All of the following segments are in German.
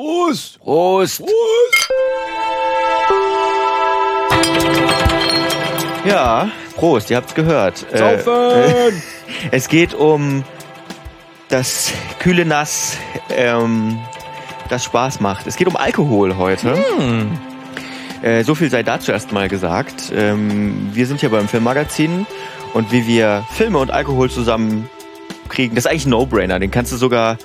Prost! Prost! Prost! Ja, Prost, ihr habt's gehört. Saufen! Äh, es geht um das kühle Nass, ähm, das Spaß macht. Es geht um Alkohol heute. Hm. Äh, so viel sei dazu erstmal gesagt. Ähm, wir sind hier beim Filmmagazin und wie wir Filme und Alkohol zusammen kriegen, das ist eigentlich ein No-Brainer. Den kannst du sogar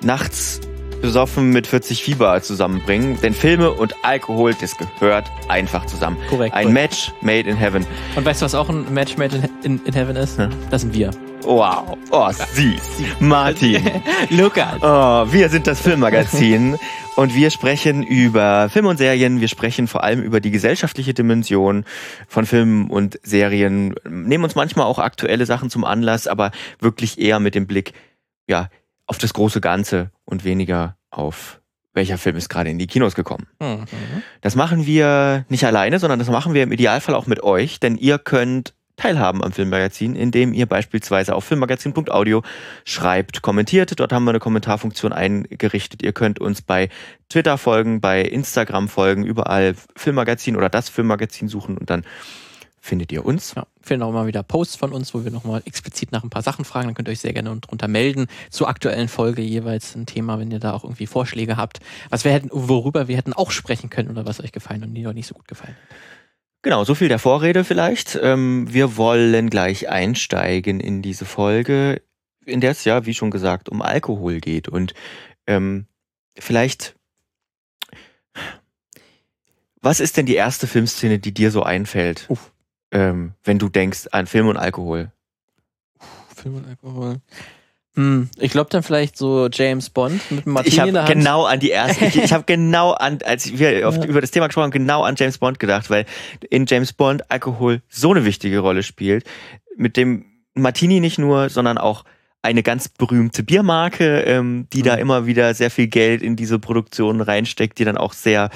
nachts besoffen mit 40 Fieber zusammenbringen. Denn Filme und Alkohol, das gehört einfach zusammen. Korrekt. Ein Match made in heaven. Und weißt du, was auch ein Match made in, in, in Heaven ist? Ja. Das sind wir. Wow. Oh, sie. Martin. Lukas. Oh, wir sind das Filmmagazin und wir sprechen über Filme und Serien. Wir sprechen vor allem über die gesellschaftliche Dimension von Filmen und Serien. Nehmen uns manchmal auch aktuelle Sachen zum Anlass, aber wirklich eher mit dem Blick, ja, auf das große Ganze und weniger auf welcher Film ist gerade in die Kinos gekommen. Mhm. Das machen wir nicht alleine, sondern das machen wir im Idealfall auch mit euch, denn ihr könnt teilhaben am Filmmagazin, indem ihr beispielsweise auf filmmagazin.audio schreibt, kommentiert. Dort haben wir eine Kommentarfunktion eingerichtet. Ihr könnt uns bei Twitter folgen, bei Instagram folgen, überall Filmmagazin oder das Filmmagazin suchen und dann findet ihr uns. Ja, fehlen auch immer wieder Posts von uns, wo wir nochmal explizit nach ein paar Sachen fragen. Dann könnt ihr euch sehr gerne drunter melden. Zur aktuellen Folge jeweils ein Thema, wenn ihr da auch irgendwie Vorschläge habt. Was wir hätten, worüber wir hätten auch sprechen können oder was euch gefallen und die noch nicht so gut gefallen. Genau, so viel der Vorrede vielleicht. Ähm, wir wollen gleich einsteigen in diese Folge, in der es ja, wie schon gesagt, um Alkohol geht. Und ähm, vielleicht, was ist denn die erste Filmszene, die dir so einfällt, Uff. Ähm, wenn du denkst an Film und Alkohol? Film und Alkohol. Hm, ich glaube dann vielleicht so James Bond mit einem Martini Ich in habe der Hand. genau an die erste, ich, ich habe genau an, als wir auf, Ja. über das Thema gesprochen haben, genau an James Bond gedacht, weil in James Bond Alkohol so eine wichtige Rolle spielt. Mit dem Martini nicht nur, sondern auch eine ganz berühmte Biermarke, ähm, die da Mhm. immer wieder sehr viel Geld in diese Produktion reinsteckt, die dann auch sehr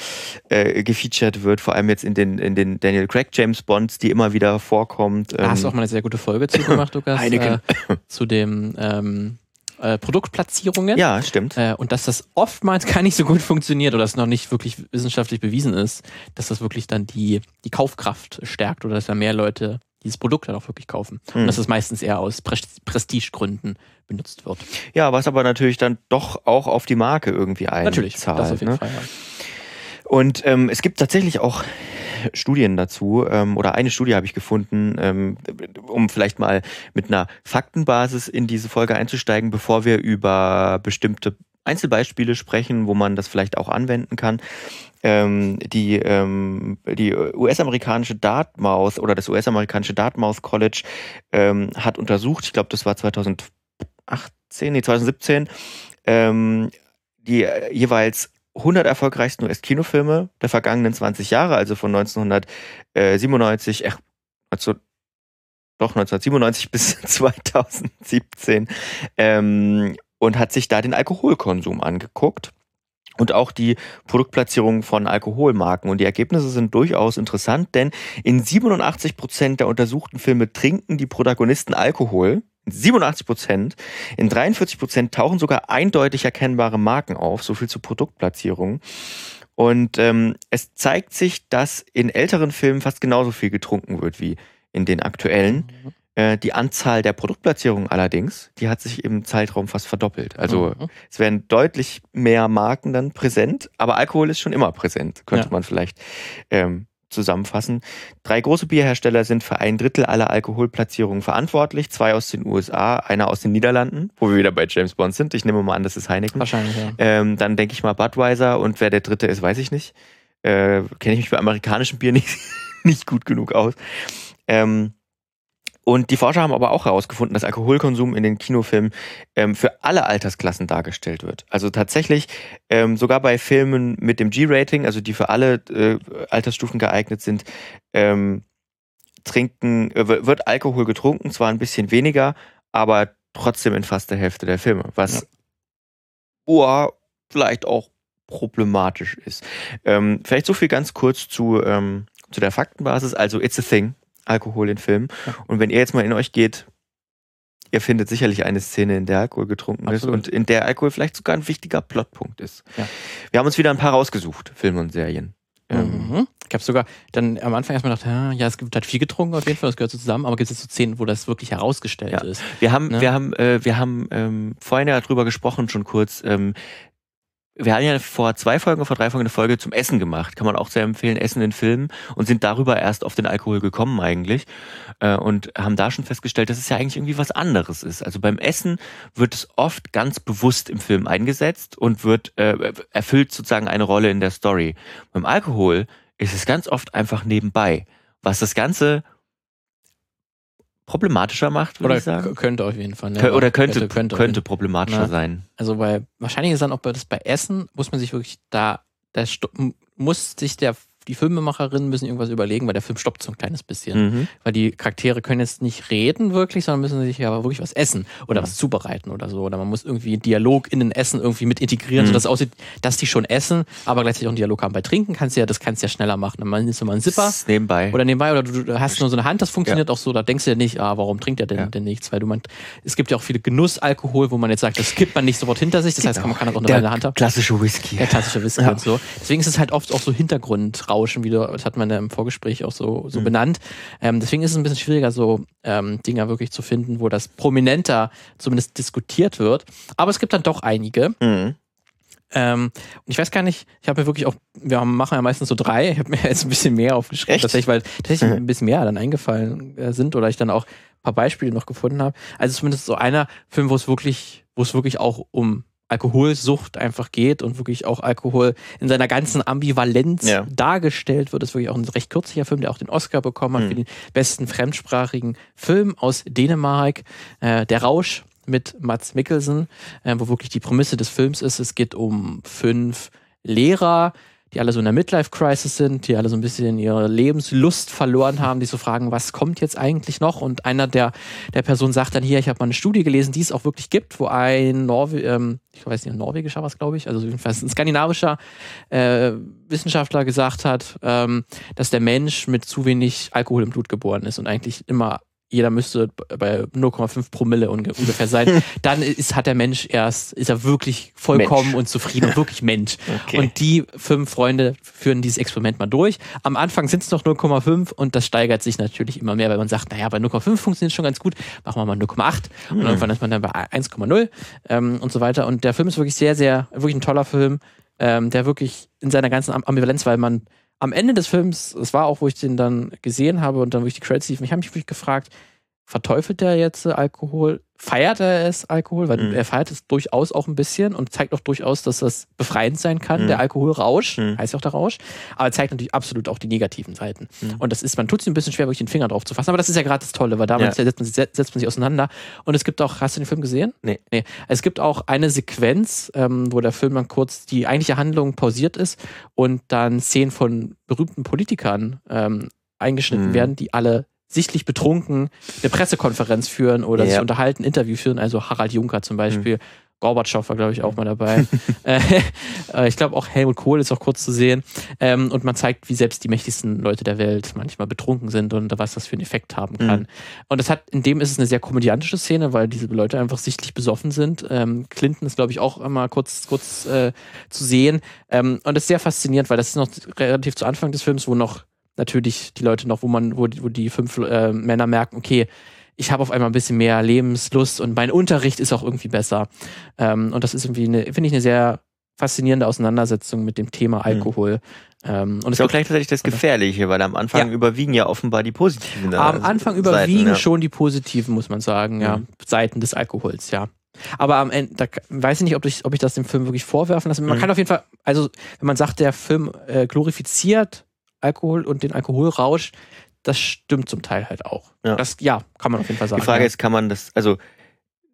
äh, gefeatured wird, vor allem jetzt in den, in den Daniel Craig James Bonds, die immer wieder vorkommt. Da hast du Ähm, auch mal eine sehr gute Folge zu gemacht, Lukas. Heineken. Äh, zu dem ähm, äh, Produktplatzierungen. ja, stimmt. Äh, und dass das oftmals gar nicht so gut funktioniert oder es noch nicht wirklich wissenschaftlich bewiesen ist, dass das wirklich dann die, die Kaufkraft stärkt oder dass da mehr Leute dieses Produkt dann auch wirklich kaufen. Hm. Und dass es meistens eher aus Pre Prestigegründen benutzt wird. Ja, was aber natürlich dann doch auch auf die Marke irgendwie einzahlt. Natürlich, das auf jeden ne? Fall. Ja. Und ähm, es gibt tatsächlich auch Studien dazu, ähm, oder eine Studie habe ich gefunden, ähm, um vielleicht mal mit einer Faktenbasis in diese Folge einzusteigen, bevor wir über bestimmte Einzelbeispiele sprechen, wo man das vielleicht auch anwenden kann. Ähm, die die, die US-amerikanische Dartmouth oder das US-amerikanische Dartmouth College ähm, hat untersucht, ich glaube, das war 2018, nee, 2017, ähm, die äh, jeweils 100 erfolgreichsten US-Kinofilme der vergangenen 20 Jahre, also von 1997, äh, also doch 1997 bis 2017, ähm, und hat sich da den Alkoholkonsum angeguckt und auch die Produktplatzierung von Alkoholmarken. Und die Ergebnisse sind durchaus interessant, denn in 87 Prozent der untersuchten Filme trinken die Protagonisten Alkohol. In 87 Prozent. In 43 Prozent tauchen sogar eindeutig erkennbare Marken auf. So viel zur Produktplatzierung. Und ähm, es zeigt sich, dass in älteren Filmen fast genauso viel getrunken wird wie in den aktuellen. Äh, die Anzahl der Produktplatzierungen allerdings, die hat sich im Zeitraum fast verdoppelt. Also Mhm. es werden deutlich mehr Marken dann präsent, aber Alkohol ist schon immer präsent, könnte Ja. man vielleicht ähm, zusammenfassen. Drei große Bierhersteller sind für ein Drittel aller Alkoholplatzierungen verantwortlich, zwei aus den USA, einer aus den Niederlanden, wo wir wieder bei James Bond sind. Ich nehme mal an, das ist Heineken. Wahrscheinlich, ja. Ähm, dann denke ich mal Budweiser und wer der dritte ist, weiß ich nicht. Äh, Kenne ich mich bei amerikanischem Bier nicht, nicht gut genug aus. Ähm, und die Forscher haben aber auch herausgefunden, dass Alkoholkonsum in den Kinofilmen ähm, für alle Altersklassen dargestellt wird. Also tatsächlich ähm, sogar bei Filmen mit dem G-Rating, also die für alle äh, Altersstufen geeignet sind, ähm, trinken, äh, wird Alkohol getrunken, zwar ein bisschen weniger, aber trotzdem in fast der Hälfte der Filme, was ja. vielleicht auch problematisch ist. Ähm, vielleicht so viel ganz kurz zu, ähm, zu der Faktenbasis. Also, it's a thing, Alkohol in Filmen. Ja. Und wenn ihr jetzt mal in euch geht, ihr findet sicherlich eine Szene, in der Alkohol getrunken Absolut. ist und in der Alkohol vielleicht sogar ein wichtiger Plotpunkt ist. Ja. Wir haben uns wieder ein paar rausgesucht, Filme und Serien. Ähm, Mhm. Ich habe sogar dann am Anfang erstmal gedacht, ja, ja, es gibt halt viel getrunken auf jeden Fall, das gehört so zusammen, aber gibt es jetzt so Szenen, wo das wirklich herausgestellt Ja. ist. Wir haben, Ne? wir haben, äh, wir haben ähm, vorhin ja drüber gesprochen, schon kurz. Ähm, wir haben ja vor zwei Folgen, vor drei Folgen eine Folge zum Essen gemacht. Kann man auch sehr empfehlen, Essen in Filmen und sind darüber erst auf den Alkohol gekommen eigentlich äh, und haben da schon festgestellt, dass es ja eigentlich irgendwie was anderes ist. Also beim Essen wird es oft ganz bewusst im Film eingesetzt und wird äh, erfüllt sozusagen eine Rolle in der Story. Beim Alkohol ist es ganz oft einfach nebenbei, was das Ganze problematischer macht, würde Oder ich sagen. könnte auf jeden Fall. Ne? Kö- Oder könnte, könnte, könnte, könnte. problematischer Na. sein. Also weil wahrscheinlich ist dann auch bei, das bei Essen, muss man sich wirklich da, da muss sich der, die Filmemacherinnen müssen irgendwas überlegen, weil der Film stoppt so ein kleines bisschen. Mhm. Weil die Charaktere können jetzt nicht reden wirklich, sondern müssen sich ja wirklich was essen oder Mhm. was zubereiten oder so. Oder man muss irgendwie einen Dialog in den Essen irgendwie mit integrieren, Mhm. sodass es aussieht, dass die schon essen, aber gleichzeitig auch einen Dialog haben. Bei Trinken kannst du ja, das kannst du ja schneller machen. Dann nimmst du mal einen Zipper ist nebenbei. oder nebenbei oder du, hast nur so eine Hand, das funktioniert auch so, da denkst du ja nicht, ah, warum trinkt er denn, Ja. denn nichts? Weil du man, es gibt ja auch viele Genussalkohol, wo man jetzt sagt, das kippt man nicht sofort hinter sich, das heißt, man kann das auch eine in der Hand haben. klassische Whisky. Der klassische Whisky Ja. und so. Deswegen ist es halt oft auch so Hintergrundrauschen, wie du, das hat man ja im Vorgespräch auch so, so Mhm. benannt. Ähm, deswegen ist es ein bisschen schwieriger, so ähm, Dinger wirklich zu finden, wo das prominenter zumindest diskutiert wird. Aber es gibt dann doch einige. Mhm. Ähm, und ich weiß gar nicht, ich habe mir wirklich auch, wir machen ja meistens so drei, ich habe mir jetzt ein bisschen mehr aufgeschrieben, Echt? tatsächlich, weil tatsächlich Mhm. ein bisschen mehr dann eingefallen äh, sind oder ich dann auch ein paar Beispiele noch gefunden habe. Also zumindest so einer Film, wo es wirklich, wo es wirklich auch um Alkoholsucht einfach geht und wirklich auch Alkohol in seiner ganzen Ambivalenz Ja. dargestellt wird. Das ist wirklich auch ein recht kürzlicher Film, der auch den Oscar bekommen hat Mhm. für den besten fremdsprachigen Film aus Dänemark. Äh, der Rausch mit Mats Mikkelsen, äh, wo wirklich die Prämisse des Films ist, es geht um fünf Lehrer, die alle so in der Midlife-Crisis sind, die alle so ein bisschen ihre Lebenslust verloren haben, die so fragen, was kommt jetzt eigentlich noch? Und einer der, der Person sagt dann hier, ich habe mal eine Studie gelesen, die es auch wirklich gibt, wo ein Norwe ähm, ich weiß nicht, ein norwegischer was, glaube ich, also jedenfalls ein skandinavischer äh, Wissenschaftler gesagt hat, ähm, dass der Mensch mit zu wenig Alkohol im Blut geboren ist und eigentlich immer jeder müsste bei 0,5 Promille unge ungefähr sein. Dann ist, hat der Mensch erst, ist er wirklich vollkommen Mensch. und zufrieden und wirklich Mensch. Okay. Und die fünf Freunde führen dieses Experiment mal durch. Am Anfang sind es noch 0,5 und das steigert sich natürlich immer mehr, weil man sagt, naja, bei 0,5 funktioniert schon ganz gut, machen wir mal 0,8 und Hm. irgendwann ist man dann bei 1,0 ähm, und so weiter. Und der Film ist wirklich sehr, sehr, wirklich ein toller Film, ähm, der wirklich in seiner ganzen Am- Ambivalenz, weil man am Ende des Films, es war auch, wo ich den dann gesehen habe und dann, wo ich die Credits lief, ich habe mich wirklich gefragt, verteufelt der jetzt Alkohol? Feiert er es Alkohol? Weil Mhm. er feiert es durchaus auch ein bisschen und zeigt auch durchaus, dass das befreiend sein kann, Mhm. der Alkoholrausch, Mhm. heißt ja auch der Rausch, aber er zeigt natürlich absolut auch die negativen Seiten. Mhm. Und das ist, man tut sich ein bisschen schwer, wirklich den Finger drauf zu fassen, aber das ist ja gerade das Tolle, weil damit Ja. setzt, man sich, setzt man sich auseinander. Und es gibt auch, hast du den Film gesehen? Nee. Nee. Es gibt auch eine Sequenz, ähm, wo der Film dann kurz die eigentliche Handlung pausiert ist und dann Szenen von berühmten Politikern ähm, eingeschnitten Mhm. werden, die alle sichtlich betrunken eine Pressekonferenz führen oder Ja. sich unterhalten, Interview führen. Also Harald Juncker zum Beispiel. Gorbatschow war, glaube ich, auch mal dabei. äh, äh, ich glaube auch Helmut Kohl ist auch kurz zu sehen. Ähm, und man zeigt, wie selbst die mächtigsten Leute der Welt manchmal betrunken sind und was das für einen Effekt haben kann. Mhm. Und das hat, in dem ist es eine sehr komödiantische Szene, weil diese Leute einfach sichtlich besoffen sind. Ähm, Clinton ist, glaube ich, auch einmal kurz, kurz äh, zu sehen. Ähm, und das ist sehr faszinierend, weil das ist noch relativ zu Anfang des Films, wo noch natürlich die Leute noch, wo man, wo die, wo die fünf äh, Männer merken, okay, ich habe auf einmal ein bisschen mehr Lebenslust und mein Unterricht ist auch irgendwie besser. Ähm, und das ist irgendwie eine, finde ich, eine sehr faszinierende Auseinandersetzung mit dem Thema Alkohol. Ähm, und ist auch gleichzeitig das Gefährliche, weil am Anfang Ja. überwiegen ja offenbar die positiven äh, am Anfang Seiten, überwiegen ja. schon die positiven, muss man sagen, ja, Mhm. Seiten des Alkohols, ja. Aber am Ende, da weiß ich nicht, ob ich, ob ich das dem Film wirklich vorwerfen lasse. Man Mhm. kann auf jeden Fall, also wenn man sagt, der Film äh, glorifiziert Alkohol und den Alkoholrausch, das stimmt zum Teil halt auch. Ja. Das, ja, kann man auf jeden Fall sagen. Die Frage ja. ist, kann man das, also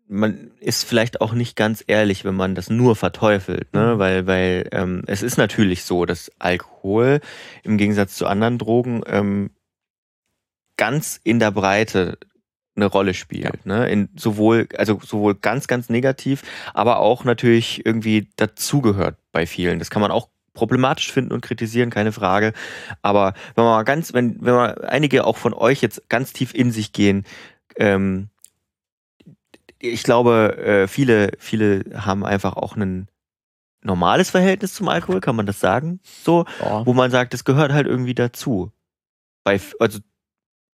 man ist vielleicht auch nicht ganz ehrlich, wenn man das nur verteufelt, ne? Mhm. Weil, weil ähm, es ist natürlich so, dass Alkohol im Gegensatz zu anderen Drogen ähm, ganz in der Breite eine Rolle spielt, ne? In sowohl, also sowohl ganz, ganz negativ, aber auch natürlich irgendwie dazugehört bei vielen. Das kann man auch problematisch finden und kritisieren, keine Frage. Aber wenn man mal ganz, wenn, wenn man einige auch von euch jetzt ganz tief in sich gehen, ähm, ich glaube, äh, viele, viele haben einfach auch ein normales Verhältnis zum Alkohol, kann man das sagen? So, Boah. wo man sagt, das gehört halt irgendwie dazu. Bei, also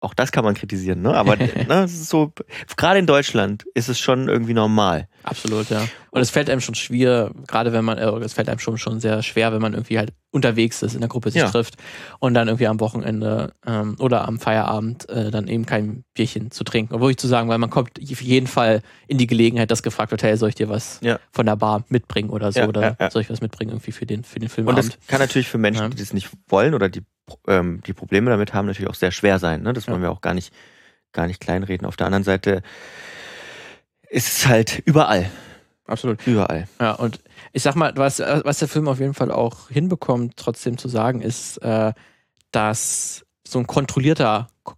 auch das kann man kritisieren, ne? Aber ne, so, gerade in Deutschland ist es schon irgendwie normal. Absolut, ja. Und es fällt einem schon schwer, gerade wenn man, äh, es fällt einem schon, schon sehr schwer, wenn man irgendwie halt unterwegs ist, in der Gruppe sich Ja. trifft und dann irgendwie am Wochenende ähm, oder am Feierabend äh, dann eben kein Bierchen zu trinken. Obwohl ich zu sagen, weil man kommt auf jeden Fall in die Gelegenheit, dass gefragt wird, hey, soll ich dir was Ja. von der Bar mitbringen oder so? Ja, oder soll ich was mitbringen irgendwie für den, für den Und Filmabend? das kann natürlich für Menschen, die das nicht wollen oder die, ähm, die Probleme damit haben, natürlich auch sehr schwer sein. Ne? Das wollen wir auch gar nicht, gar nicht kleinreden. Auf der anderen Seite ist es halt überall. Absolut. Überall. Ja, und ich sag mal, was, äh, was der Film auf jeden Fall auch hinbekommt, trotzdem zu sagen, ist, äh, dass so ein kontrollierter K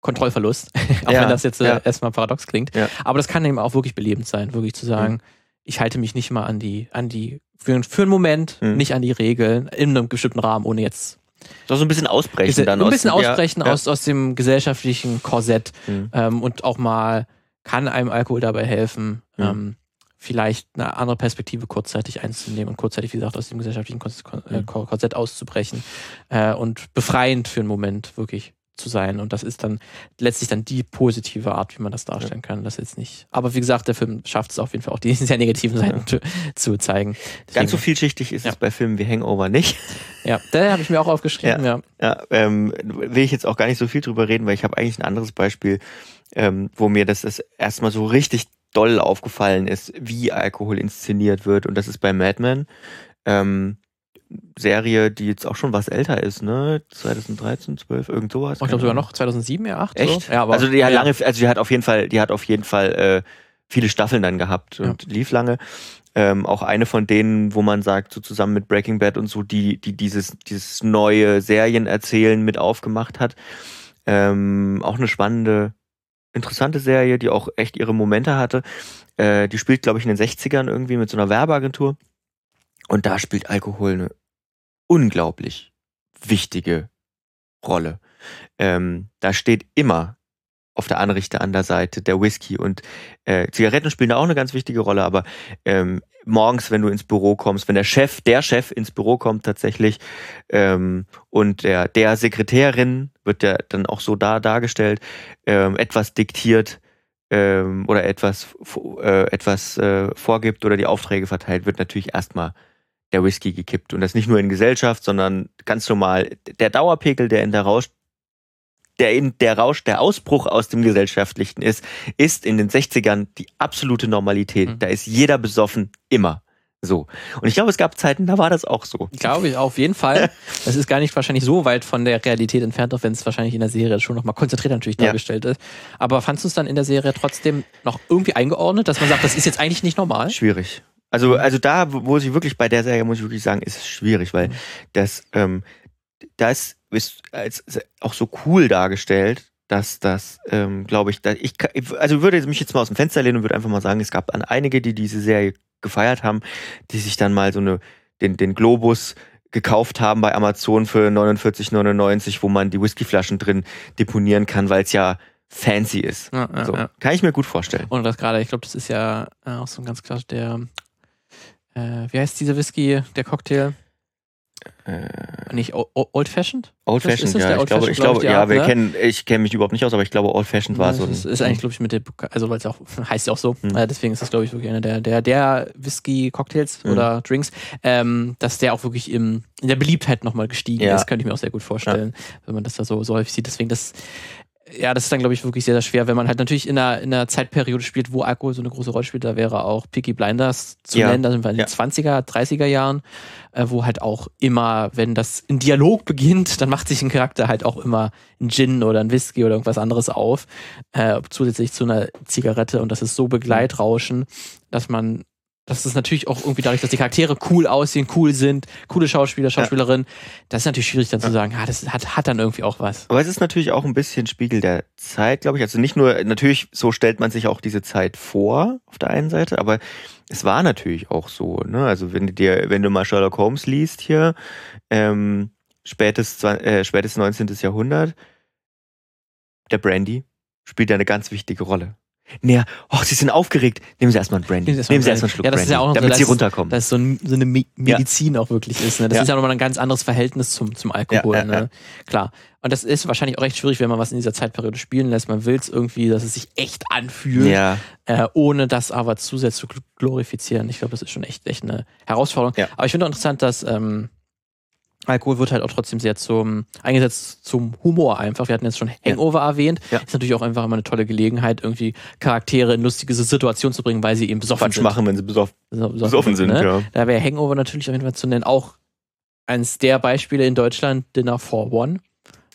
Kontrollverlust, auch Ja, wenn das jetzt äh, ja. erstmal paradox klingt, Ja. aber das kann eben auch wirklich belebend sein, wirklich zu sagen, Mhm. ich halte mich nicht mal an die, an die, für, für einen Moment Mhm. nicht an die Regeln in einem bestimmten Rahmen, ohne jetzt So ein bisschen ausbrechen dann ein bisschen aus, ja, ausbrechen ja. Aus, aus dem gesellschaftlichen Korsett Mhm. ähm, und auch mal kann einem Alkohol dabei helfen, Mhm. ähm, vielleicht eine andere Perspektive kurzzeitig einzunehmen und kurzzeitig, wie gesagt, aus dem gesellschaftlichen äh, Mhm. Kor- Korsett auszubrechen äh, und befreiend für einen Moment wirklich zu sein. Und das ist dann letztlich dann die positive Art, wie man das darstellen kann. Das jetzt nicht. Aber wie gesagt, der Film schafft es auf jeden Fall auch die sehr negativen Seiten zu, zu zeigen. Ganz so Deswegen- vielschichtig ist Ja. es bei Filmen wie Hangover nicht. Ja, da habe ich mir auch aufgeschrieben, ja. Ja, ähm, will ich jetzt auch gar nicht so viel drüber reden, weil ich habe eigentlich ein anderes Beispiel, ähm, wo mir das, das erstmal so richtig doll aufgefallen ist, wie Alkohol inszeniert wird. Und das ist bei Mad Men. Ähm, Serie, die jetzt auch schon was älter ist, ne? 2013, 12, irgend sowas. Oh, ich glaube sogar noch 2007, ja, 8. Echt? So. Ja, aber, also die hat ja. lange, also die hat auf jeden Fall, die hat auf jeden Fall äh, viele Staffeln dann gehabt und lief lange. Ähm, auch eine von denen, wo man sagt, so zusammen mit Breaking Bad und so, die, die dieses, dieses neue Serienerzählen mit aufgemacht hat. Ähm, auch eine spannende, interessante Serie, die auch echt ihre Momente hatte. Äh, die spielt, glaube ich, in den 60ern irgendwie mit so einer Werbeagentur. Und da spielt Alkohol eine unglaublich wichtige Rolle. Ähm, da steht immer auf der Anrichte an der Seite der Whisky und äh, Zigaretten spielen da auch eine ganz wichtige Rolle, aber ähm, morgens, wenn du ins Büro kommst, wenn der Chef, der Chef ins Büro kommt tatsächlich ähm, und der, der Sekretärin wird der dann auch so da dargestellt, ähm, etwas diktiert ähm, oder etwas, äh, etwas äh, vorgibt oder die Aufträge verteilt, wird natürlich erstmal der Whisky gekippt. Und das nicht nur in Gesellschaft, sondern ganz normal. Der Dauerpegel, der in der Rausch, der in der Rausch, der Ausbruch aus dem Gesellschaftlichen ist, ist in den 60ern die absolute Normalität. Mhm. Da ist jeder besoffen, immer. So. Und ich glaube, es gab Zeiten, da war das auch so. Glaube ich auf jeden Fall. Das ist gar nicht wahrscheinlich so weit von der Realität entfernt, auch wenn es wahrscheinlich in der Serie schon nochmal konzentriert natürlich Ja. dargestellt ist. Aber fandst du es dann in der Serie trotzdem noch irgendwie eingeordnet, dass man sagt, das ist jetzt eigentlich nicht normal? Schwierig. Also, also da, wo sie wirklich bei der Serie, muss ich wirklich sagen, ist es schwierig, weil Mhm. das, ähm, das ist als auch so cool dargestellt, dass das, ähm, glaube ich, da, ich, also würde mich jetzt mal aus dem Fenster lehnen und würde einfach mal sagen, es gab an einige, die diese Serie gefeiert haben, die sich dann mal so eine, den, den Globus gekauft haben bei Amazon für 49,99, wo man die Whiskyflaschen drin deponieren kann, weil es ja fancy ist. Ja, ja, So. ja. Kann ich mir gut vorstellen. Und das gerade, ich glaube, das ist ja äh, auch so ein ganz klar der, äh, wie heißt dieser Whisky, der Cocktail? Äh, Nicht O- Old Fashioned? Old das- ist Fashioned, das ja. Ich glaube, ich glaub glaube, die ja, Art, wir ne? kennen, ich kenne mich überhaupt nicht aus, aber ich glaube, Old Fashioned war Ja, so ein. das ist eigentlich, glaube ich, mit der, also weil es auch, heißt ja auch so, Mhm. äh, deswegen ist das, glaube ich, wirklich einer der, der, der Whisky-Cocktails Mhm. oder Drinks, ähm, dass der auch wirklich im, in der Beliebtheit nochmal gestiegen Ja. ist, könnte ich mir auch sehr gut vorstellen, wenn man das da so, so häufig sieht. Deswegen, das, ja, das ist dann, glaube ich, wirklich sehr, sehr schwer, wenn man halt natürlich in einer, in einer Zeitperiode spielt, wo Alkohol so eine große Rolle spielt. Da wäre auch Peaky Blinders zu Ja. nennen, da sind wir in den Ja. 20er, 30er Jahren, äh, wo halt auch immer, wenn das in Dialog beginnt, dann macht sich ein Charakter halt auch immer ein Gin oder ein Whisky oder irgendwas anderes auf, äh, zusätzlich zu einer Zigarette und das ist so Begleitrauschen, dass man das ist natürlich auch irgendwie dadurch, dass die Charaktere cool aussehen, cool sind, coole Schauspieler, Schauspielerinnen. Das ist natürlich schwierig dann zu sagen, ah, das hat, hat dann irgendwie auch was. Aber es ist natürlich auch ein bisschen Spiegel der Zeit, glaube ich. Also nicht nur, natürlich, so stellt man sich auch diese Zeit vor, auf der einen Seite, aber es war natürlich auch so, ne? Also wenn du dir, wenn du mal Sherlock Holmes liest hier, ähm, spätes, äh, spätes 19. Jahrhundert, der Brandy spielt ja eine ganz wichtige Rolle. Naja, oh, Sie sind aufgeregt. Nehmen Sie erstmal einen Brandy. Nehmen Sie Nehmen Sie erst mal erstmal einen Schluck Ja, das ist Brandy, ja auch noch so, damit Sie dass- runterkommen. dass so, ein, so eine Me Medizin auch wirklich ist. Ne? Das Ja. ist ja nochmal ein ganz anderes Verhältnis zum, zum Alkohol. Ja, ja, ne? Klar. Und das ist wahrscheinlich auch recht schwierig, wenn man was in dieser Zeitperiode spielen lässt. Man will es irgendwie, dass es sich echt anfühlt, ja, äh, ohne das aber zu sehr zu gl- glorifizieren. Ich glaube, das ist schon echt, echt eine Herausforderung. Ja. Aber ich finde auch interessant, dass ähm, Alkohol wird halt auch trotzdem sehr zum eingesetzt zum Humor einfach. Wir hatten jetzt schon Hangover erwähnt. Ja. Ist natürlich auch einfach immer eine tolle Gelegenheit, irgendwie Charaktere in lustige Situationen zu bringen, weil sie eben besoffen Quatsch sind. machen, wenn Sie besoffen, So- so- besoffen sind. ne? Ja. Da wäre Hangover natürlich auf jeden Fall zu nennen. Auch eines der Beispiele in Deutschland, Dinner for One.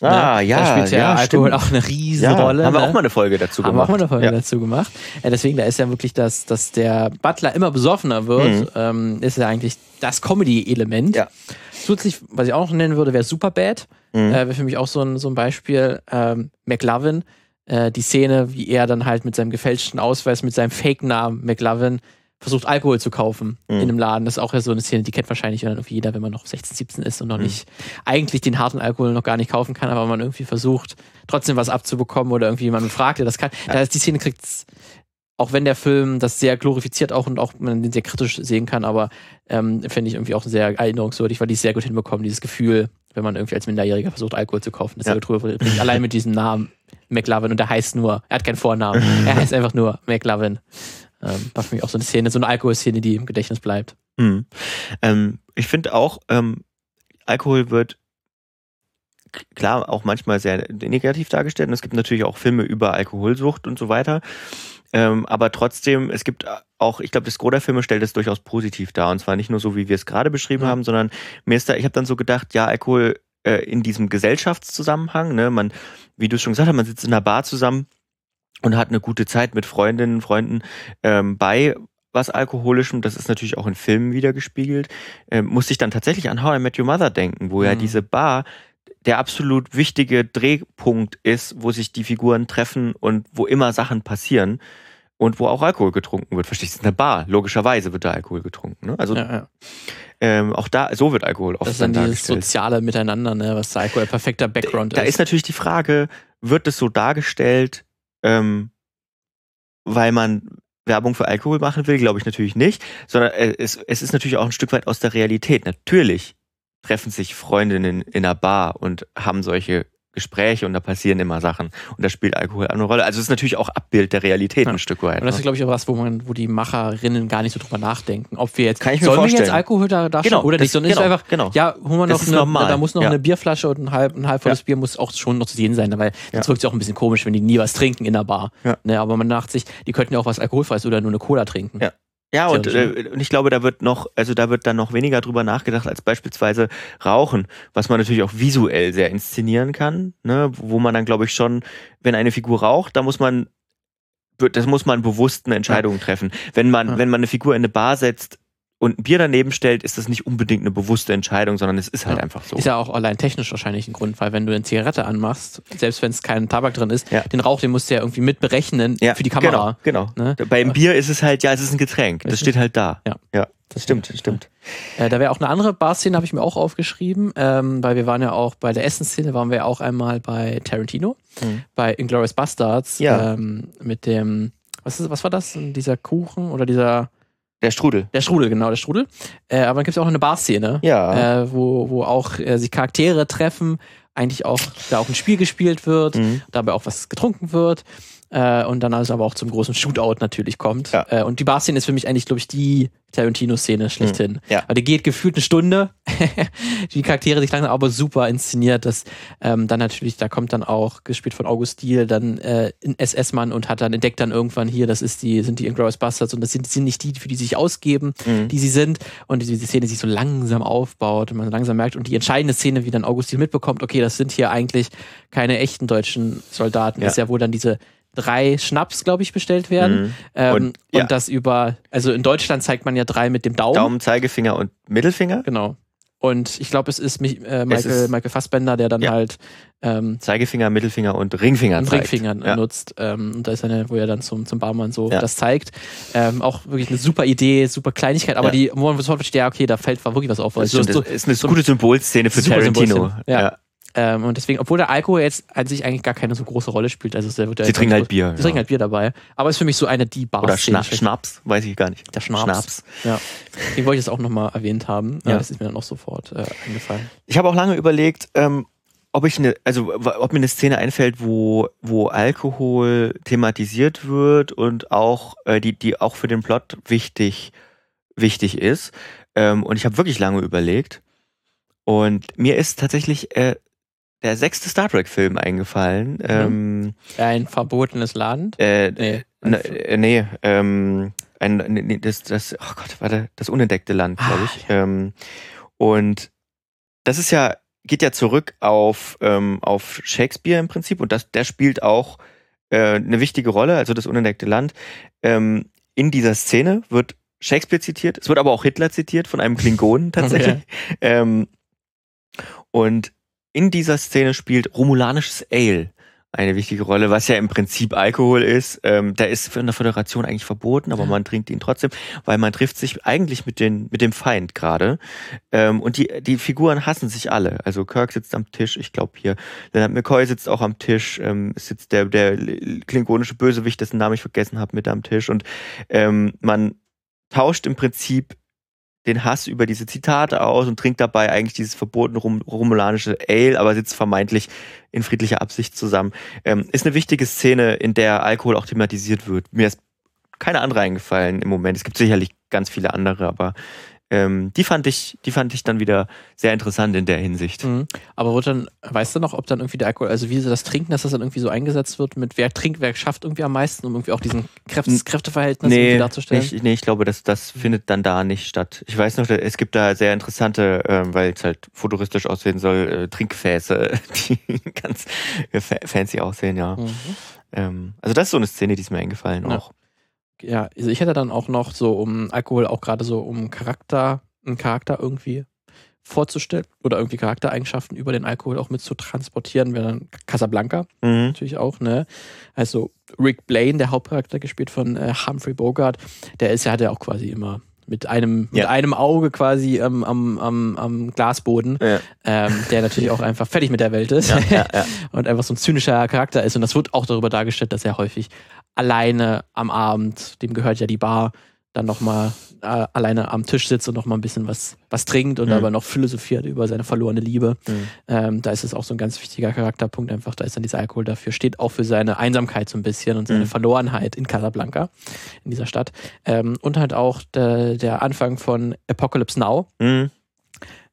Ah, ne? ja, Da spielt ja, ja, Alkohol stimmt. auch eine riesen Ja, Rolle. haben wir ne? auch mal eine Folge dazu Haben gemacht. wir auch mal eine Folge ja. dazu gemacht. Äh, deswegen, da ist ja wirklich das, dass der Butler immer besoffener wird, Mhm. ähm, ist ja eigentlich das Comedy-Element. Ja. Zusätzlich, was ich auch noch nennen würde, wäre Superbad. Mhm. Äh, wäre für mich auch so ein, so ein Beispiel. Ähm, McLovin, äh, die Szene, wie er dann halt mit seinem gefälschten Ausweis, mit seinem Fake-Namen McLovin versucht, Alkohol zu kaufen Mhm. in einem Laden. Das ist auch ja so eine Szene, die kennt wahrscheinlich dann irgendwie jeder, wenn man noch 16, 17 ist und noch Mhm. nicht eigentlich den harten Alkohol noch gar nicht kaufen kann, aber man irgendwie versucht, trotzdem was abzubekommen oder irgendwie jemanden fragt, der das kann. Da ist die Szene kriegt's, auch wenn der Film das sehr glorifiziert auch und auch man den sehr kritisch sehen kann, aber ähm, finde ich irgendwie auch sehr erinnerungswürdig, weil die es sehr gut hinbekommen, dieses Gefühl, wenn man irgendwie als Minderjähriger versucht, Alkohol zu kaufen. Das ist Ja. ja. gut. Allein mit diesem Namen McLovin und der heißt nur, er hat keinen Vornamen, er heißt einfach nur McLovin. Ähm, war für mich auch so eine Szene, so eine Alkoholszene, die im Gedächtnis bleibt. Mhm. Ähm, ich finde auch, ähm, Alkohol wird klar auch manchmal sehr negativ dargestellt. Und es gibt natürlich auch Filme über Alkoholsucht und so weiter. Ähm, aber trotzdem, es gibt auch, ich glaube, das Gros der Filme stellt es durchaus positiv dar. Und zwar nicht nur so, wie wir es gerade beschrieben Ja. haben, sondern mir ist da, ich habe dann so gedacht, ja, Alkohol äh, in diesem Gesellschaftszusammenhang, ne, man, wie du schon gesagt hast, man sitzt in einer Bar zusammen und hat eine gute Zeit mit Freundinnen, Freunden ähm, bei was Alkoholischem, das ist natürlich auch in Filmen wiedergespiegelt, ähm, musste ich dann tatsächlich an How I Met Your Mother denken, wo ja Mhm. diese Bar der absolut wichtige Drehpunkt ist, wo sich die Figuren treffen und wo immer Sachen passieren und wo auch Alkohol getrunken wird. Verstehst du? Eine Bar. Logischerweise wird da Alkohol getrunken. Ne? Also Ja, ja. ähm, auch da, so wird Alkohol oft Das ist dann dieses soziale Miteinander, ne, was der Alkohol ein perfekter Background Da ist ist. natürlich die Frage, wird es so dargestellt, ähm, weil man Werbung für Alkohol machen will? Glaube ich natürlich nicht, sondern äh, es, es ist natürlich auch ein Stück weit aus der Realität. Natürlich treffen sich Freundinnen in einer Bar und haben solche Gespräche und da passieren immer Sachen und da spielt Alkohol eine Rolle. Also es ist natürlich auch Abbild der Realität Ja. ein Stück weit. Und das ist, ne? glaube ich, auch was, wo man, wo die Macherinnen gar nicht so drüber nachdenken. Ob wir jetzt, Kann ich mir sollen wir jetzt vorstellen. Alkohol da darstellen Genau, oder das- nicht, sondern genau, ist einfach, genau. ja, holen wir Das noch ist eine, normal, da muss noch ja. eine Bierflasche und ein halb, ein halb volles Ja. Bier muss auch schon noch zu sehen sein, weil sonst wirkt es auch ein bisschen komisch, wenn die nie was trinken in der Bar. Ja. Ne, aber man dachte sich, die könnten ja auch was alkoholfreies oder nur eine Cola trinken. Ja. Ja, und, äh, und ich glaube, da wird noch, also da wird dann noch weniger drüber nachgedacht als beispielsweise Rauchen, was man natürlich auch visuell sehr inszenieren kann, ne, wo man dann, glaube ich, schon, wenn eine Figur raucht, da muss man, das muss man bewusst eine Entscheidung treffen. Wenn man, Ja. wenn man eine Figur in eine Bar setzt und ein Bier daneben stellt, ist das nicht unbedingt eine bewusste Entscheidung, sondern es ist halt Ja. einfach so. Ist ja auch allein technisch wahrscheinlich ein Grund, weil wenn du eine Zigarette anmachst, selbst wenn es kein Tabak drin ist, Ja. den Rauch, den musst du ja irgendwie mit berechnen für die Kamera. Genau, genau. Ne? Beim Bier ist es halt, ja, es ist ein Getränk. Das steht halt da. Ja. ja. Das stimmt, das stimmt. Äh, da wäre auch eine andere Barszene, habe ich mir auch aufgeschrieben, ähm, weil wir waren ja auch bei der Essensszene, waren wir ja auch einmal bei Tarantino, Mhm. bei Inglourious Bastards, Ja. ähm, mit dem, was, ist, was war das? Dieser Kuchen oder dieser, Der Strudel. der Strudel, genau, der Strudel. Äh, aber dann gibt es auch eine Barszene, Ja. äh, wo, wo auch äh, sich Charaktere treffen, eigentlich auch, da auch ein Spiel gespielt wird, Mhm. dabei auch was getrunken wird. Äh, und dann also aber auch zum großen Shootout natürlich kommt. Ja. Äh, und die Bar-Szene ist für mich eigentlich, glaube ich, die Tarantino-Szene schlechthin. Ja. Weil die geht gefühlt eine Stunde. die Charaktere sich langsam aber super inszeniert. Das ähm, dann natürlich, da kommt dann auch, gespielt von August Diel, dann äh, ein SS-Mann und hat dann entdeckt dann irgendwann hier, das ist die, sind die Inglourious Bastards und das sind, sind nicht die, für die sie sich ausgeben, Mhm. die sie sind. Und diese, diese Szene sich so langsam aufbaut und man langsam merkt. Und die entscheidende Szene, wie dann August Diel mitbekommt, okay, das sind hier eigentlich keine echten deutschen Soldaten. Ja. Ist ja wohl dann diese drei Schnaps, glaube ich, bestellt werden. Mhm. Ähm, Und- und, ja. das über, also in Deutschland zeigt man ja drei mit dem Daumen. Daumen, Zeigefinger und Mittelfinger. Genau. Und ich glaube, es ist mich, äh, Es Michael, ist- Michael Fassbender, der dann Ja. halt ähm, Zeigefinger, Mittelfinger und Ringfinger einen zeigt. Ringfinger Ja. nutzt. Ähm, und da ist eine, wo er dann zum, zum Barmann so Ja. das zeigt. Ähm, auch wirklich eine super Idee, super Kleinigkeit, aber die, wo man sofort versteht, ja, okay, da fällt wirklich was auf. Das Also so, ist eine so- gute Symbolszene für Tarantino. Ja. Ähm, und deswegen, obwohl der Alkohol jetzt an sich eigentlich gar keine so große Rolle spielt, also der wird Sie trinken halt Bier. Sie ja. trinken halt Bier dabei. Aber ist für mich so eine die Bar. Oder Schna Schnaps, weiß ich gar nicht. Der Schnaps. Schnaps. Ja. Den wollte ich jetzt auch nochmal erwähnt haben. Ja. Das ist mir dann auch sofort äh, eingefallen. Ich habe auch lange überlegt, ähm, ob ich eine, also ob mir eine Szene einfällt, wo, wo Alkohol thematisiert wird und auch, äh, die, die auch für den Plot wichtig, wichtig ist. Ähm, und ich habe wirklich lange überlegt. Und mir ist tatsächlich äh, der sechste Star Trek-Film eingefallen. Mhm. Ähm, ein verbotenes Land? Äh, nee, äh, nee ähm, ein, nee, das, das, oh Gott, warte, das unentdeckte Land, glaube ah, ich. Ah, ja. ähm, und das ist ja, geht ja zurück auf, ähm, auf Shakespeare im Prinzip und das, der spielt auch äh, eine wichtige Rolle, also das unentdeckte Land. Ähm, in dieser Szene wird Shakespeare zitiert, es wird aber auch Hitler zitiert von einem Klingonen tatsächlich. Okay. Ähm, und in dieser Szene spielt romulanisches Ale eine wichtige Rolle, was ja im Prinzip Alkohol ist. Ähm, der ist von der Föderation eigentlich verboten, aber man trinkt ihn trotzdem, weil man trifft sich eigentlich mit, den, mit dem Feind gerade. Ähm, und die, die Figuren hassen sich alle. Also Kirk sitzt am Tisch, ich glaube hier, Leonard McCoy sitzt auch am Tisch, ähm, sitzt der, der klingonische Bösewicht, dessen Namen ich vergessen habe, mit am Tisch. Und ähm, man tauscht im Prinzip den Hass über diese Zitate aus und trinkt dabei eigentlich dieses verbotene rum, romulanische Ale, aber sitzt vermeintlich in friedlicher Absicht zusammen. Ähm, ist eine wichtige Szene, in der Alkohol auch thematisiert wird. Mir ist keine andere eingefallen im Moment. Es gibt sicherlich ganz viele andere, aber ähm, die fand ich, die fand ich dann wieder sehr interessant in der Hinsicht. Mhm. Aber wird dann, weißt du noch, ob dann irgendwie der Alkohol, also wie sie das trinken, dass das dann irgendwie so eingesetzt wird, mit wer trinkt, wer schafft irgendwie am meisten, um irgendwie auch diesen Kräftes Kräfteverhältnis nee, darzustellen? Nicht, nee, ich glaube, das, das findet dann da nicht statt. Ich weiß noch, es gibt da sehr interessante, ähm, weil es halt futuristisch aussehen soll, äh, Trinkgefäße, die ganz fancy aussehen, ja. Mhm. Ähm, also das ist so eine Szene, die ist mir eingefallen ja. auch ja, also ich hätte dann auch noch so, um Alkohol auch gerade so um Charakter, einen Charakter irgendwie vorzustellen oder irgendwie Charaktereigenschaften über den Alkohol auch mit zu transportieren, wäre dann Casablanca mhm. natürlich auch, ne? Also Rick Blaine, der Hauptcharakter gespielt von äh, Humphrey Bogart, der ist ja, hat ja auch quasi immer mit einem, ja. mit einem Auge quasi ähm, am, am, am Glasboden, ja. ähm, der natürlich auch einfach fertig mit der Welt ist ja, und einfach so ein zynischer Charakter ist. Und das wird auch darüber dargestellt, dass er häufig alleine am Abend, dem gehört ja die Bar, dann nochmal äh, alleine am Tisch sitzt und nochmal ein bisschen was, was trinkt und mhm. aber noch philosophiert über seine verlorene Liebe. Mhm. Ähm, da ist es auch so ein ganz wichtiger Charakterpunkt einfach. Da ist dann dieser Alkohol dafür, steht auch für seine Einsamkeit so ein bisschen und seine mhm. Verlorenheit in Casablanca, in dieser Stadt. Ähm, und halt auch der, der Anfang von Apocalypse Now. Mhm.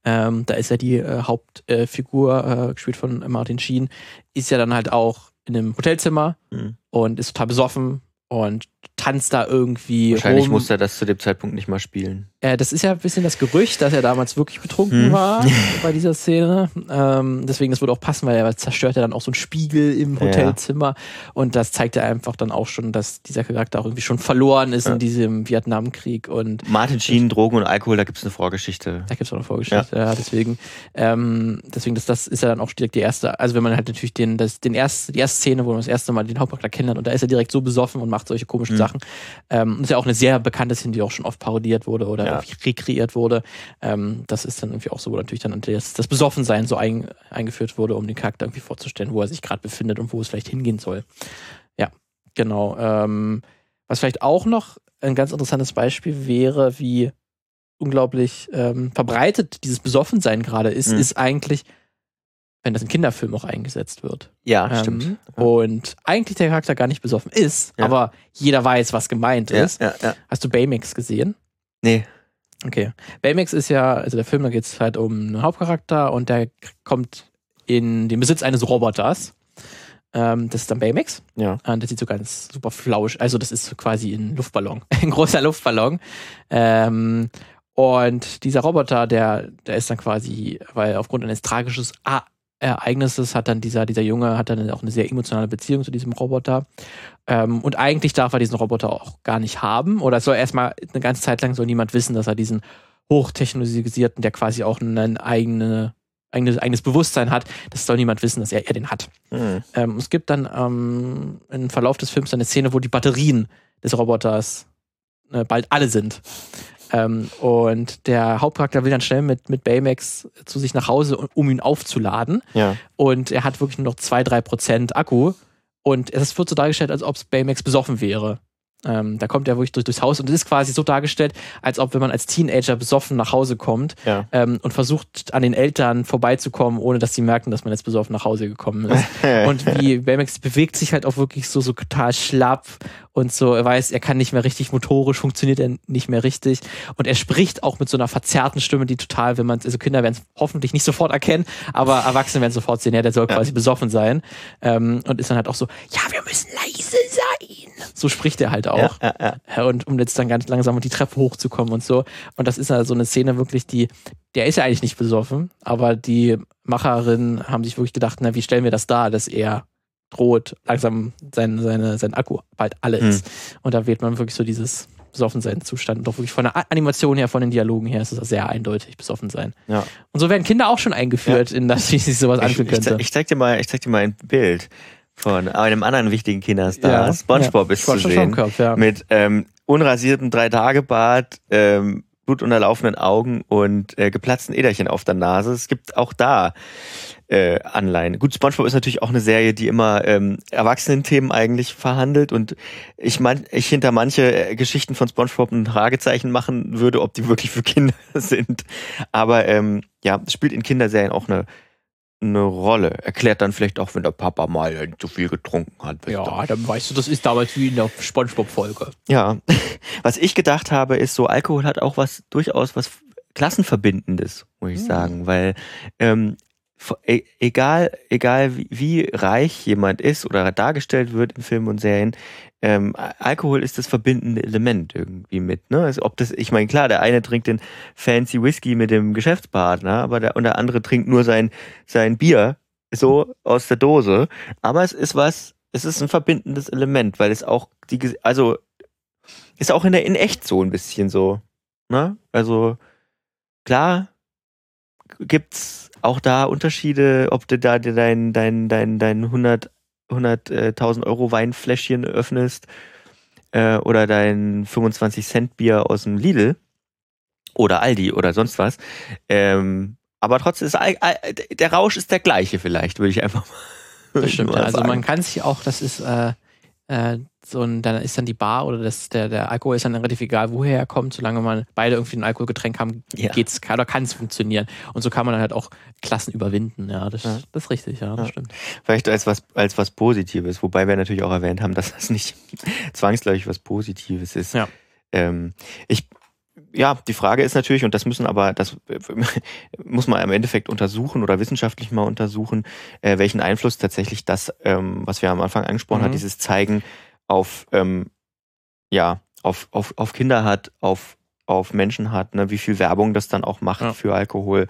Ähm, da ist ja die äh, Hauptfigur, äh, gespielt von Martin Sheen, ist ja dann halt auch in einem Hotelzimmer mhm. und ist total besoffen und tanzt da irgendwie. Wahrscheinlich rum. muss er das zu dem Zeitpunkt nicht mal spielen. Äh, das ist ja ein bisschen das Gerücht, dass er damals wirklich betrunken hm. war bei dieser Szene. Ähm, deswegen, das würde auch passen, weil er zerstört ja dann auch so einen Spiegel im Hotelzimmer. Ja. Und das zeigt ja einfach dann auch schon, dass dieser Charakter auch irgendwie schon verloren ist ja. in diesem Vietnamkrieg. Und Martin Sheen, Drogen und Alkohol, da gibt es eine Vorgeschichte. Da gibt es auch eine Vorgeschichte, ja. ja deswegen, ähm, deswegen das, das ist ja dann auch direkt die erste, also wenn man halt natürlich den, das, den erst, die erste Szene, wo man das erste Mal den Hauptcharakter kennenlernt und da ist er direkt so besoffen und macht solche komischen mhm. Sachen. Ähm, das ist ja auch eine sehr bekannte Szene, die auch schon oft parodiert wurde oder ja. rekreiert wurde. Ähm, das ist dann irgendwie auch so, wo natürlich dann das, das Besoffensein so ein, eingeführt wurde, um den Charakter irgendwie vorzustellen, wo er sich gerade befindet und wo es vielleicht hingehen soll. Ja, genau. Ähm, was vielleicht auch noch ein ganz interessantes Beispiel wäre, wie unglaublich ähm, verbreitet dieses Besoffensein gerade ist, mhm. ist eigentlich wenn das in Kinderfilmen auch eingesetzt wird. Ja, ähm, stimmt. Und eigentlich der Charakter gar nicht besoffen ist, ja. aber jeder weiß, was gemeint ja, ist. Ja, Hast du Baymax gesehen? Nee. Okay. Baymax ist ja, also der Film, da geht es halt um einen Hauptcharakter und der kommt in den Besitz eines Roboters. Ähm, das ist dann Baymax. Ja. Und das sieht so ganz super flausch. Also, das ist quasi ein Luftballon. ein großer Luftballon. Ähm, und dieser Roboter, der, der ist dann quasi, weil aufgrund eines tragischen Ereignisses hat dann dieser, dieser Junge hat dann auch eine sehr emotionale Beziehung zu diesem Roboter. Ähm, und eigentlich darf er diesen Roboter auch gar nicht haben. Oder soll erstmal eine ganze Zeit lang soll niemand wissen, dass er diesen hochtechnologisierten, der quasi auch ein eigene, eigenes, eigenes Bewusstsein hat, das soll niemand wissen, dass er, er den hat. Mhm. Ähm, es gibt dann ähm, im Verlauf des Films eine Szene, wo die Batterien des Roboters äh, bald alle sind. Ähm, und der Hauptcharakter will dann schnell mit, mit Baymax zu sich nach Hause, um ihn aufzuladen. Ja. Und er hat wirklich nur noch 2-3% Akku. Und es wird so dargestellt, als ob es Baymax besoffen wäre. Ähm, da kommt er wirklich durch, durchs Haus und es ist quasi so dargestellt, als ob wenn man als Teenager besoffen nach Hause kommt Ja. ähm, und versucht an den Eltern vorbeizukommen, ohne dass sie merken, dass man jetzt besoffen nach Hause gekommen ist. und wie Baymax bewegt sich halt auch wirklich so, so total schlapp und so, er weiß, er kann nicht mehr richtig motorisch, funktioniert er nicht mehr richtig. Und er spricht auch mit so einer verzerrten Stimme, die total, wenn man, also Kinder werden es hoffentlich nicht sofort erkennen, aber Erwachsene werden sofort sehen, ja, der soll Ja. quasi besoffen sein. Ähm, und ist dann halt auch so, ja, wir müssen leise sein. So spricht er halt auch. Ja, ja, ja. Ja, und um jetzt dann ganz langsam die Treppe hochzukommen und so. Und das ist ja so eine Szene wirklich, die, der ist ja eigentlich nicht besoffen, aber die Macherinnen haben sich wirklich gedacht, na, wie stellen wir das dar, dass er droht, langsam sein, seine, sein Akku bald alle ist. Und da wählt man wirklich so dieses Besoffensein-Zustand. Und doch wirklich von der Animation her, von den Dialogen her ist es sehr eindeutig, besoffen sein. Ja. Und so werden Kinder auch schon eingeführt, in das, wie sich sowas Ich, anfühlen ich, könnte. zeig- ich zeig dir mal, ich zeig dir mal ein Bild von einem anderen wichtigen Kinderstar. Ja, SpongeBob ja. ist zu SpongeBob sehen. Schwammkopf, ja. Mit ähm, unrasiertem Drei-Tage-Bart, ähm, blutunterlaufenden Augen und äh, geplatzten Äderchen auf der Nase. Es gibt auch da äh, Anleihen. Gut, SpongeBob ist natürlich auch eine Serie, die immer ähm, Erwachsenenthemen eigentlich verhandelt und ich mein, ich hinter manche äh, Geschichten von SpongeBob ein Fragezeichen machen würde, ob die wirklich für Kinder sind. Aber ähm, ja, es spielt in Kinderserien auch eine eine Rolle. Erklärt dann vielleicht auch, wenn der Papa mal zu viel getrunken hat. ja, dann weißt du, das ist damals wie in der Spongebob-Folge. Ja, was ich gedacht habe, ist so, Alkohol hat auch was durchaus was Klassenverbindendes, muss ich Hm. sagen, weil ähm, egal, egal wie, wie reich jemand ist oder dargestellt wird in Filmen und Serien, ähm, Alkohol ist das verbindende Element irgendwie mit. Ne? Also ob das, ich meine, klar, der eine trinkt den fancy Whisky mit dem Geschäftspartner, aber der, und der andere trinkt nur sein, sein Bier so aus der Dose. Aber es ist was, es ist ein verbindendes Element, weil es auch die, also ist auch in der in echt so ein bisschen so. Ne? Also klar gibt's auch da Unterschiede, ob du da dir dein dein dein dein 100 100.000 Euro Weinfläschchen öffnest äh, oder dein 25 Cent Bier aus dem Lidl oder Aldi oder sonst was. Ähm, aber trotzdem ist der Rausch ist der gleiche vielleicht, würde ich einfach mal Das stimmt. Ja. Also man kann sich auch, das ist äh, äh, ein, dann ist dann die Bar oder das, der, der Alkohol ist dann relativ egal, woher er kommt, solange man beide irgendwie ein Alkoholgetränk haben, Ja. geht's, oder kann es funktionieren. Und so kann man dann halt auch Klassen überwinden. Ja, das, Ja. das ist richtig, ja, das Ja. stimmt. Vielleicht als was, als was Positives, wobei wir natürlich auch erwähnt haben, dass das nicht zwangsläufig was Positives ist. Ja. Ähm, ich, ja, die Frage ist natürlich, und das müssen aber, das muss man im Endeffekt untersuchen oder wissenschaftlich mal untersuchen, äh, welchen Einfluss tatsächlich das, ähm, was wir am Anfang angesprochen Mhm. haben, dieses Zeigen auf, ähm, ja, auf, auf, auf Kinder hat, auf, auf Menschen hat, ne, wie viel Werbung das dann auch macht Ja. für Alkohol.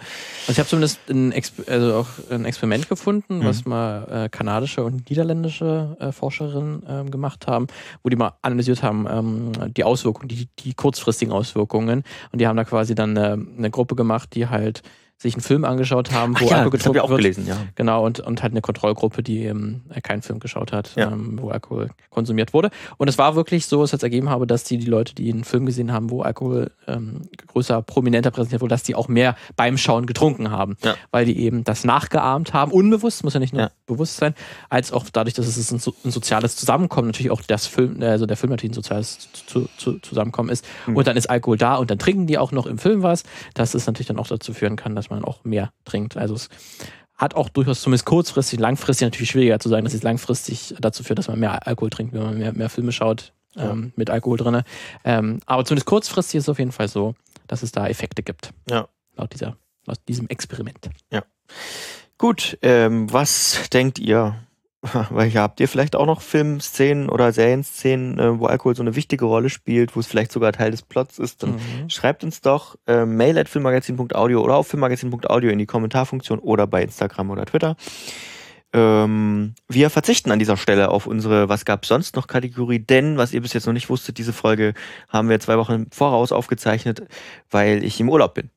Also ich habe zumindest ein, Exper also auch ein Experiment gefunden, Mhm. was mal äh, kanadische und niederländische äh, Forscherinnen ähm, gemacht haben, wo die mal analysiert haben, ähm, die Auswirkungen, die, die kurzfristigen Auswirkungen. Und die haben da quasi dann eine, eine Gruppe gemacht, die halt sich einen Film angeschaut haben, wo Ach ja, Alkohol das habe ich auch getrunken wird. gelesen, ja. Genau, und, und halt eine Kontrollgruppe, die ähm, keinen Film geschaut hat, Ja. ähm, wo Alkohol konsumiert wurde. Und es war wirklich so, es hat ergeben habe, dass die, die Leute, die einen Film gesehen haben, wo Alkohol ähm, größer, prominenter präsentiert wurde, dass die auch mehr beim Schauen getrunken haben. Ja. Weil die eben das nachgeahmt haben, unbewusst, muss ja nicht nur Ja. bewusst sein, als auch dadurch, dass es ein, so, ein soziales Zusammenkommen, natürlich auch das Film, also der Film natürlich ein soziales zu, zu, Zusammenkommen ist. Mhm. Und dann ist Alkohol da und dann trinken die auch noch im Film was, dass es natürlich dann auch dazu führen kann, dass man auch mehr trinkt. Also es hat auch durchaus zumindest kurzfristig, langfristig natürlich schwieriger zu sagen, dass es langfristig dazu führt, dass man mehr Alkohol trinkt, wenn man mehr, mehr Filme schaut ähm, mit Alkohol drin. Ähm, aber zumindest kurzfristig ist es auf jeden Fall so, dass es da Effekte gibt. Ja. Laut, dieser, laut diesem Experiment. Gut, ähm, was denkt ihr? Weil habt ihr vielleicht auch noch Filmszenen oder Serienszenen, äh, wo Alkohol so eine wichtige Rolle spielt, wo es vielleicht sogar Teil des Plots ist? Dann Mhm. schreibt uns doch äh, mail at filmmagazin.audio oder auf filmmagazin.audio in die Kommentarfunktion oder bei Instagram oder Twitter. Ähm, wir verzichten an dieser Stelle auf unsere Was gab's sonst noch Kategorie, denn was ihr bis jetzt noch nicht wusstet, diese Folge haben wir zwei Wochen im Voraus aufgezeichnet, weil ich im Urlaub bin.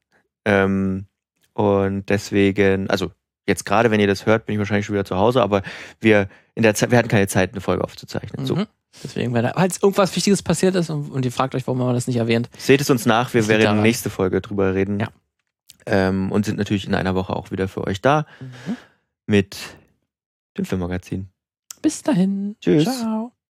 Ähm, und deswegen, also jetzt gerade, wenn ihr das hört, bin ich wahrscheinlich schon wieder zu Hause, aber wir in der Zeit, wir hatten keine Zeit, eine Folge aufzuzeichnen. So. Mhm. Deswegen, wenn da, falls irgendwas Wichtiges passiert ist und, und ihr fragt euch, warum haben wir das nicht erwähnt, Seht es uns nach, wir werden nächste Folge drüber reden. Ja. Ähm, und sind natürlich in einer Woche auch wieder für euch da mit dem Filmmagazin. bis dahin. Tschüss. Ciao.